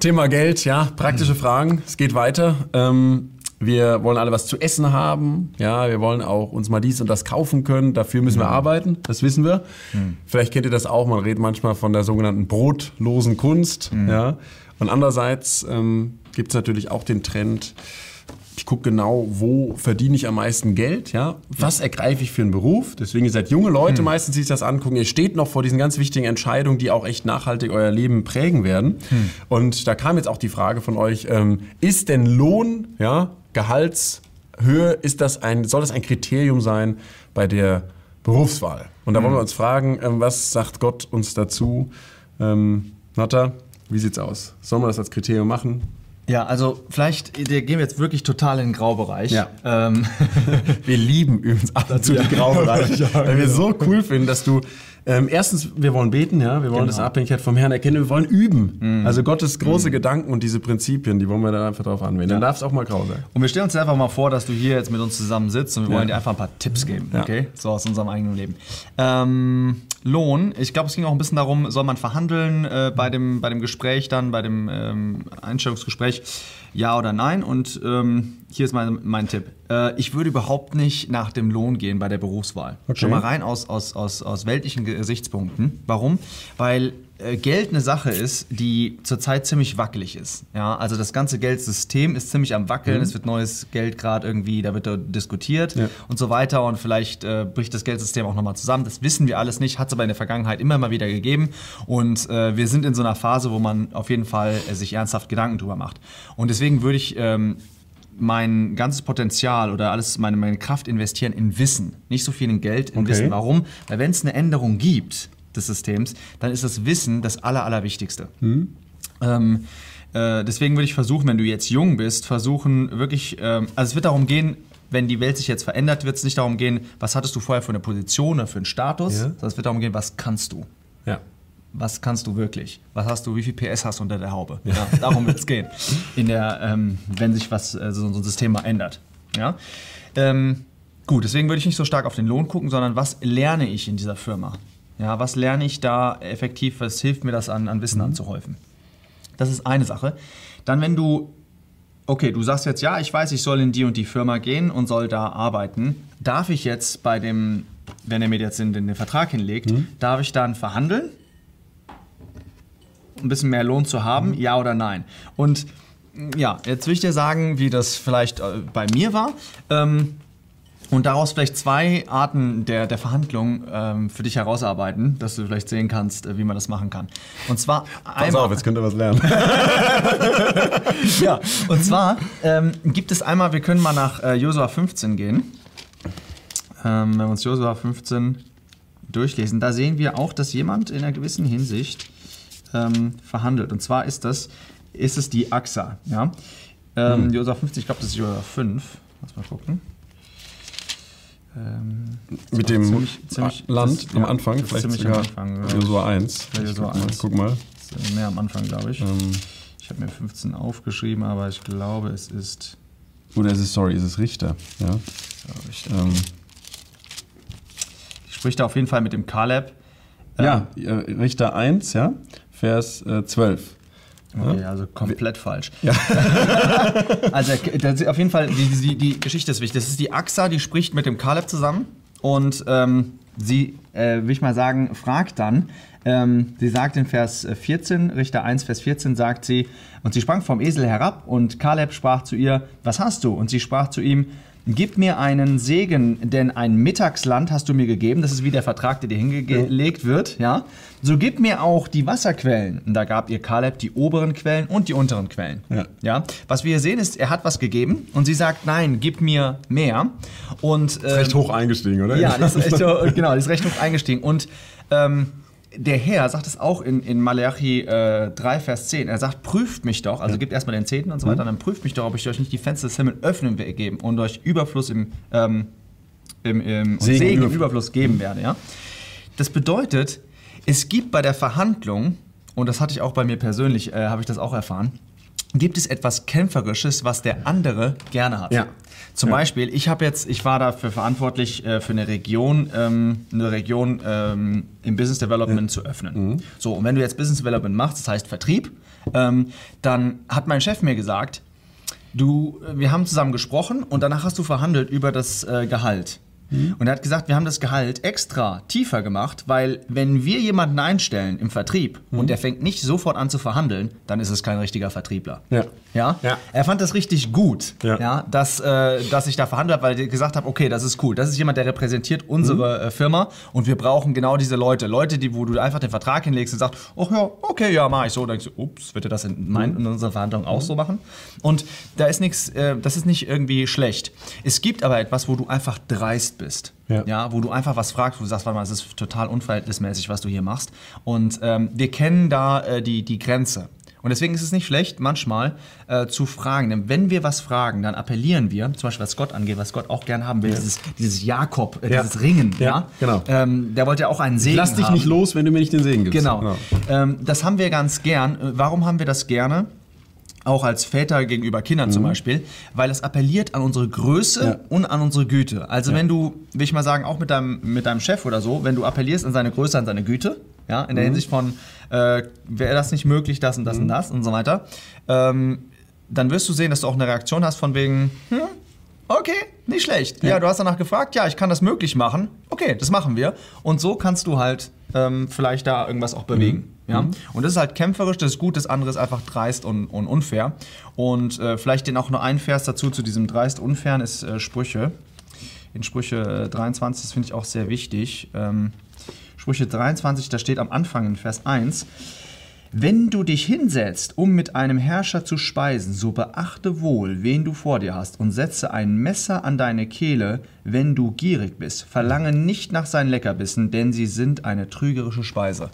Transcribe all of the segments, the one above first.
Thema Geld, ja, praktische Fragen. Es geht weiter. Ähm, wir wollen alle was zu essen haben. Ja, wir wollen auch uns mal dies und das kaufen können. Dafür müssen wir arbeiten. Das wissen wir. Vielleicht kennt ihr das auch. Man redet manchmal von der sogenannten brotlosen Kunst. Ja. Und andererseits ähm, gibt es natürlich auch den Trend, ich gucke genau, wo verdiene ich am meisten Geld, ja? Was ergreife ich für einen Beruf? Deswegen ihr seid junge Leute meistens, die sich das angucken. Ihr steht noch vor diesen ganz wichtigen Entscheidungen, die auch echt nachhaltig euer Leben prägen werden. Und da kam jetzt auch die Frage von euch: ähm, Ist denn Lohn, ja, Gehaltshöhe, ist das ein, soll das ein Kriterium sein bei der Berufswahl? Und da wollen wir uns fragen, ähm, was sagt Gott uns dazu? Ähm, Natta, wie sieht's aus? Sollen wir das als Kriterium machen? Ja, also vielleicht da gehen wir jetzt wirklich total in den Graubereich. Ja. Ähm, Wir lieben übrigens ab und zu die Graubereiche, Ja, weil wir genau. so cool finden, dass du ähm, erstens, wir wollen beten, ja, wir wollen das Abhängigkeit vom Herrn erkennen, wir wollen üben. Also Gottes große Gedanken und diese Prinzipien, die wollen wir dann einfach drauf anwenden. Dann darf es auch mal grau sein. Und wir stellen uns einfach mal vor, dass du hier jetzt mit uns zusammen sitzt und wir Ja. wollen dir einfach ein paar Tipps geben, Ja. okay? So aus unserem eigenen Leben. Ähm, Lohn, ich glaube, es ging auch ein bisschen darum, soll man verhandeln äh, bei, dem, bei dem Gespräch dann, bei dem ähm, Einstellungsgespräch, ja oder nein? Und ähm, hier ist mein, mein Tipp. Äh, ich würde überhaupt nicht nach dem Lohn gehen bei der Berufswahl. Okay. Schon mal rein aus, aus, aus, aus weltlichen Gesichtspunkten. Warum? Weil Geld eine Sache ist, die zurzeit ziemlich wackelig ist. Ja, also das ganze Geldsystem ist ziemlich am wackeln. Es wird neues Geld gerade irgendwie, da wird da diskutiert Ja. und so weiter. Und vielleicht äh, bricht das Geldsystem auch nochmal zusammen. Das wissen wir alles nicht, hat es aber in der Vergangenheit immer mal wieder gegeben. Und äh, wir sind in so einer Phase, wo man auf jeden Fall äh, sich ernsthaft Gedanken drüber macht. Und deswegen würde ich ähm, mein ganzes Potenzial oder alles meine, meine Kraft investieren in Wissen. Nicht so viel in Geld, in Okay. Wissen. Warum? Weil wenn es eine Änderung gibt des Systems, dann ist das Wissen das Aller, Allerwichtigste. Ähm, äh, deswegen würde ich versuchen, wenn du jetzt jung bist, versuchen wirklich, ähm, also es wird darum gehen, wenn die Welt sich jetzt verändert, wird es nicht darum gehen, was hattest du vorher für eine Position oder für einen Status, Ja. sondern es wird darum gehen, was kannst du. Ja. Was kannst du wirklich? Was hast du, wie viel PS hast du unter der Haube? Ja. darum wird es gehen. In der, ähm, wenn sich was, äh, so, so ein System mal ändert. Ja? Ähm, gut, deswegen würde ich nicht so stark auf den Lohn gucken, sondern was lerne ich in dieser Firma? Ja, was lerne ich da effektiv? Was hilft mir das an, an Wissen anzuhäufen? Das ist eine Sache. Dann, wenn du, okay, du sagst jetzt, ja, ich weiß, ich soll in die und die Firma gehen und soll da arbeiten. Darf ich jetzt bei dem, wenn er mir jetzt den, den Vertrag hinlegt, darf ich dann verhandeln? ein bisschen mehr Lohn zu haben, ja oder nein? Und ja, jetzt will ich dir sagen, wie das vielleicht äh, bei mir war. Ähm, und daraus vielleicht zwei Arten der, der Verhandlung ähm, für dich herausarbeiten, dass du vielleicht sehen kannst, äh, wie man das machen kann. Und zwar Pass auf, jetzt könnt ihr was lernen. ja, und zwar ähm, gibt es einmal, wir können mal nach äh, Josua 15 gehen. Ähm, wenn wir uns Josua 15 durchlesen, da sehen wir auch, dass jemand in einer gewissen Hinsicht ähm, verhandelt. Und zwar ist das, ist es die AXA. Ja? Ähm, Josua 15, ich glaube, das ist Josua 5. Lass mal gucken. Ähm, Mit dem ziemlich- ziemlich- Land das- am ja, Anfang, vielleicht sogar am. Josua 1. Ja, Ich Josua guck mal, 1. Guck mal. Das ist mehr am Anfang, glaube ich. Ähm, Ich habe mir 15 aufgeschrieben, aber ich glaube, es ist. oder ist es, sorry, ist es Richter? Ja. glaub ich, Ähm, Ich spricht da auf jeden Fall mit dem Kaleb. ja, äh, Richter 1, ja, Vers äh, 12. Okay, also komplett falsch. also das auf jeden Fall, die, die, die Geschichte ist wichtig. Das ist die Axa, die spricht mit dem Kaleb zusammen und ähm, sie, äh, will ich mal sagen, fragt dann, ähm, sie sagt in Vers 14, Richter 1, Vers 14, sagt sie, und sie sprang vom Esel herab und Kaleb sprach zu ihr, was hast du? Und sie sprach zu ihm, Gib mir einen Segen, denn ein Mittagsland hast du mir gegeben. Das ist wie der Vertrag, der dir hingelegt wird. Ja? So gib mir auch die Wasserquellen. Und da gab ihr Kaleb die oberen Quellen und die unteren Quellen. Ja. Ja? Was wir hier sehen ist, er hat was gegeben und sie sagt, nein, gib mir mehr. Und, ähm, Recht hoch eingestiegen, oder? ja, das ist echt genau, die ist recht hoch eingestiegen. Und ähm, der Herr sagt es auch in, in Malachi äh, 3, Vers 10. Er sagt, prüft mich doch, also gebt erstmal den Zehnten und so weiter, dann prüft mich doch, ob ich euch nicht die Fenster des Himmels öffnen will geben und euch Überfluss im, ähm, im, im Segen Segen, im im Überfluss geben werde. Ja? Das bedeutet, es gibt bei der Verhandlung, und das hatte ich auch bei mir persönlich, äh, habe ich das auch erfahren, gibt es etwas Kämpferisches, was der andere gerne hat. Ja. Zum Ja. Beispiel, ich habe jetzt, ich war dafür verantwortlich, äh, für eine Region, ähm, eine Region ähm, im Business Development zu öffnen. So, und wenn du jetzt Business Development machst, das heißt Vertrieb, ähm, dann hat mein Chef mir gesagt, du, wir haben zusammen gesprochen und danach hast du verhandelt über das äh, Gehalt. Und er hat gesagt, wir haben das Gehalt extra tiefer gemacht, weil wenn wir jemanden einstellen im Vertrieb und der fängt nicht sofort an zu verhandeln, dann ist es kein richtiger Vertriebler. Ja. Ja? Ja. Er fand das richtig gut, Ja. ja. dass, äh, dass ich da verhandelt habe, weil ich gesagt habe, okay, das ist cool. Das ist jemand, der repräsentiert unsere äh, Firma und wir brauchen genau diese Leute. Leute, die, wo du einfach den Vertrag hinlegst und sagst, ach ja, okay, ja, mach ich so. Dann denkst du, ups, wird er das in, mein, in unserer Verhandlung auch so machen? Und da ist nichts, äh, das ist nicht irgendwie schlecht. Es gibt aber etwas, wo du einfach dreist bist. Ja. wo du einfach was fragst, wo du sagst, warte mal, das ist total unverhältnismäßig, was du hier machst. Und ähm, wir kennen da äh, die, die Grenze. Und deswegen ist es nicht schlecht, manchmal äh, zu fragen. Denn wenn wir was fragen, dann appellieren wir, zum Beispiel was Gott angeht, was Gott auch gern haben will, dieses, dieses Jakob, äh, Ja. dieses Ringen. Ja, Ja, genau. Ähm, der wollte ja auch einen Segen Lass dich haben. nicht los, wenn du mir nicht den Segen gibst. Genau. Ähm, das haben wir ganz gern. Äh, Warum haben wir das gerne? Auch als Väter gegenüber Kindern zum Beispiel, weil es appelliert an unsere Größe Mhm. Ja. und an unsere Güte. Also wenn du, will ich mal sagen, auch mit deinem, mit deinem Chef oder so, wenn du appellierst an seine Größe, an seine Güte, ja, in der Mhm. Hinsicht von, äh, wäre das nicht möglich, das und das und das und so weiter, ähm, dann wirst du sehen, dass du auch eine Reaktion hast von wegen, hm, okay, nicht schlecht. Ja. du hast danach gefragt, ja, ich kann das möglich machen. Okay, das machen wir. Und so kannst du halt ähm, vielleicht da irgendwas auch bewegen. Ja? Und das ist halt kämpferisch, das ist gut, das andere ist einfach dreist und, und unfair. Und äh, vielleicht den auch nur ein Vers dazu zu diesem dreist unfairen ist äh, Sprüche. In Sprüche äh, 23, das finde ich auch sehr wichtig. Ähm, Sprüche 23, da steht am Anfang in Vers 1, wenn du dich hinsetzt, um mit einem Herrscher zu speisen, so beachte wohl, wen du vor dir hast, und setze ein Messer an deine Kehle, wenn du gierig bist. Verlange nicht nach seinen Leckerbissen, denn sie sind eine trügerische Speise.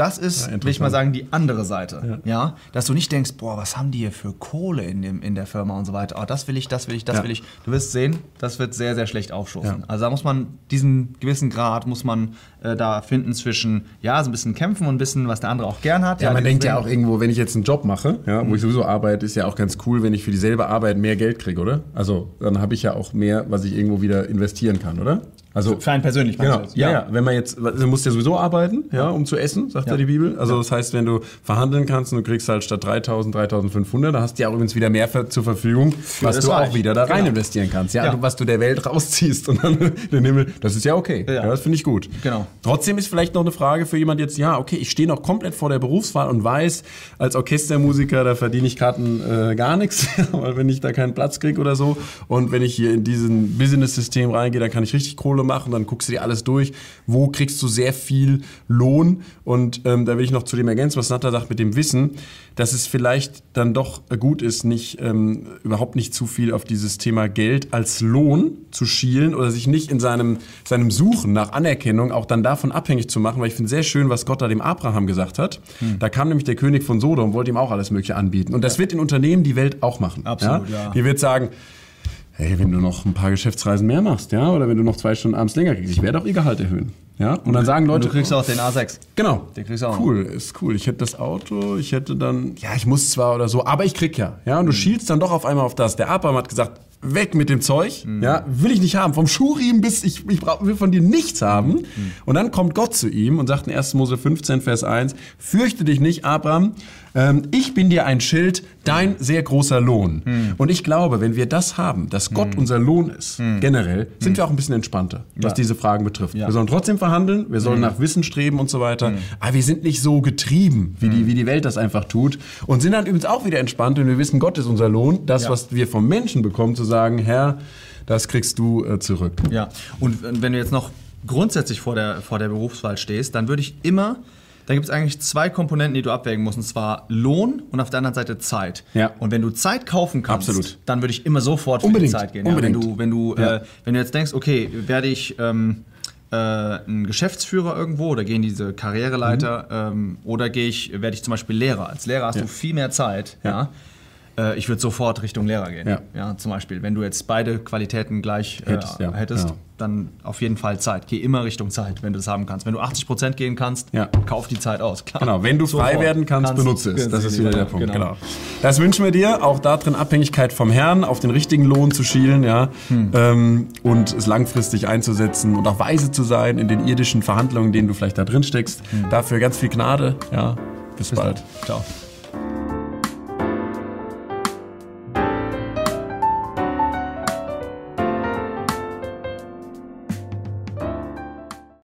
Das ist, Ja, will ich mal sagen, die andere Seite. Ja. Dass du nicht denkst, boah, was haben die hier für Kohle in, dem, in der Firma und so weiter. Oh, das will ich, das will ich, das Ja. will ich. Du wirst sehen, das wird sehr, sehr schlecht aufstoßen. Ja. Also da muss man diesen gewissen Grad muss man äh, da finden zwischen, ja, so ein bisschen kämpfen und ein bisschen, was der andere auch gern hat. Ja, man denkt ja auch irgendwo, wenn ich jetzt einen Job mache, ja, wo ich sowieso arbeite, ist ja auch ganz cool, wenn ich für dieselbe Arbeit mehr Geld kriege, oder? Also dann habe ich ja auch mehr, was ich irgendwo wieder investieren kann, oder? Also Für einen persönlich Genau. du das? Ja. ja, wenn man jetzt, du musst ja sowieso arbeiten, ja, um zu essen, sagt ja, Ja. die Bibel. Also das heißt, wenn du verhandeln kannst und du kriegst halt statt 3000, 3500, da hast du ja auch übrigens wieder mehr für, zur Verfügung, was das du Reich. auch wieder da rein Genau. investieren kannst. Ja, Ja. Du, was du der Welt rausziehst und dann den Himmel, das ist ja okay. Ja, das finde ich gut. Genau. Trotzdem ist vielleicht noch eine Frage für jemand jetzt, ja, okay, ich stehe noch komplett vor der Berufswahl und weiß, als Orchestermusiker, da verdiene ich gerade äh, gar nichts, weil wenn ich da keinen Platz kriege oder so. Und wenn ich hier in diesen Business-System reingehe, dann kann ich richtig Kohle machen, dann guckst du dir alles durch. Wo kriegst du sehr viel Lohn? Und ähm, da will ich noch zu dem ergänzen, was Natta sagt mit dem Wissen, dass es vielleicht dann doch gut ist, nicht ähm, überhaupt nicht zu viel auf dieses Thema Geld als Lohn zu schielen oder sich nicht in seinem, seinem Suchen nach Anerkennung auch dann davon abhängig zu machen, weil ich finde sehr schön, was Gott da dem Abraham gesagt hat. Da kam nämlich der König von Sodom, wollte ihm auch alles Mögliche anbieten. Und das wird in Unternehmen die Welt auch machen. Absolut, ja. Die wird sagen, hey, wenn du noch ein paar Geschäftsreisen mehr machst, ja, oder wenn du noch zwei Stunden abends länger kriegst, ich werde auch ihr Gehalt erhöhen. Ja, und dann sagen Und Leute, du kriegst auch den A6. Genau. Den kriegst du auch Cool, ist cool. Ich hätte das Auto, ich hätte dann, ja, ich muss zwar oder so, aber ich krieg ja. Ja, und du schielst dann doch auf einmal auf das. Der Abraham hat gesagt, weg mit dem Zeug, ja, will ich nicht haben. Vom Schuhriemen bis, ich, ich brauch, will von dir nichts haben. Und dann kommt Gott zu ihm und sagt in 1. Mose 15, Vers 1, fürchte dich nicht, Abraham, ähm, ich bin dir ein Schild, dein sehr großer Lohn. Und ich glaube, wenn wir das haben, dass Gott unser Lohn ist, generell, sind wir auch ein bisschen entspannter, was Ja. diese Fragen betrifft. Ja. Wir sollen trotzdem verhandeln, wir sollen nach Wissen streben und so weiter. Aber wir sind nicht so getrieben, wie, die, wie die Welt das einfach tut. Und sind dann übrigens auch wieder entspannt, wenn wir wissen, Gott ist unser Lohn. Das, Ja. was wir vom Menschen bekommen, zu sagen, Herr, das kriegst du äh, zurück. Ja, und äh, wenn du jetzt noch grundsätzlich vor der, vor der Berufswahl stehst, dann würde ich immer, da gibt es eigentlich zwei Komponenten, die du abwägen musst, und zwar Lohn und auf der anderen Seite Zeit. Ja. Und wenn du Zeit kaufen kannst, Absolut. dann würde ich immer sofort für Unbedingt, die Zeit gehen. unbedingt. Ja, wenn, du, wenn, du, Ja. äh, wenn du jetzt denkst, okay, werde ich ähm, äh, ein Geschäftsführer irgendwo oder gehen diese Karriereleiter ähm, oder gehe ich, werde ich zum Beispiel Lehrer. Als Lehrer hast Mhm. Du viel mehr Zeit. Ja. Äh, Ich würde sofort Richtung Lehrer gehen. Ja. Ja, zum Beispiel, wenn du jetzt beide Qualitäten gleich äh, Hättest, ja. hättest, dann auf jeden Fall Zeit. Geh immer Richtung Zeit, wenn du das haben kannst. Wenn du 80% gehen kannst, kauf die Zeit aus. Klar. Genau, wenn du frei Sofort. werden kannst, benutze es. Das ist wieder der Genau, Punkt. Genau. Das wünschen wir dir. Auch da drin Abhängigkeit vom Herrn, auf den richtigen Lohn zu schielen, ja, Hm. ähm, und es langfristig einzusetzen und auch weise zu sein in den irdischen Verhandlungen, in denen du vielleicht da drin steckst. Hm. Dafür ganz viel Gnade. Ja, bis, bald. Ciao.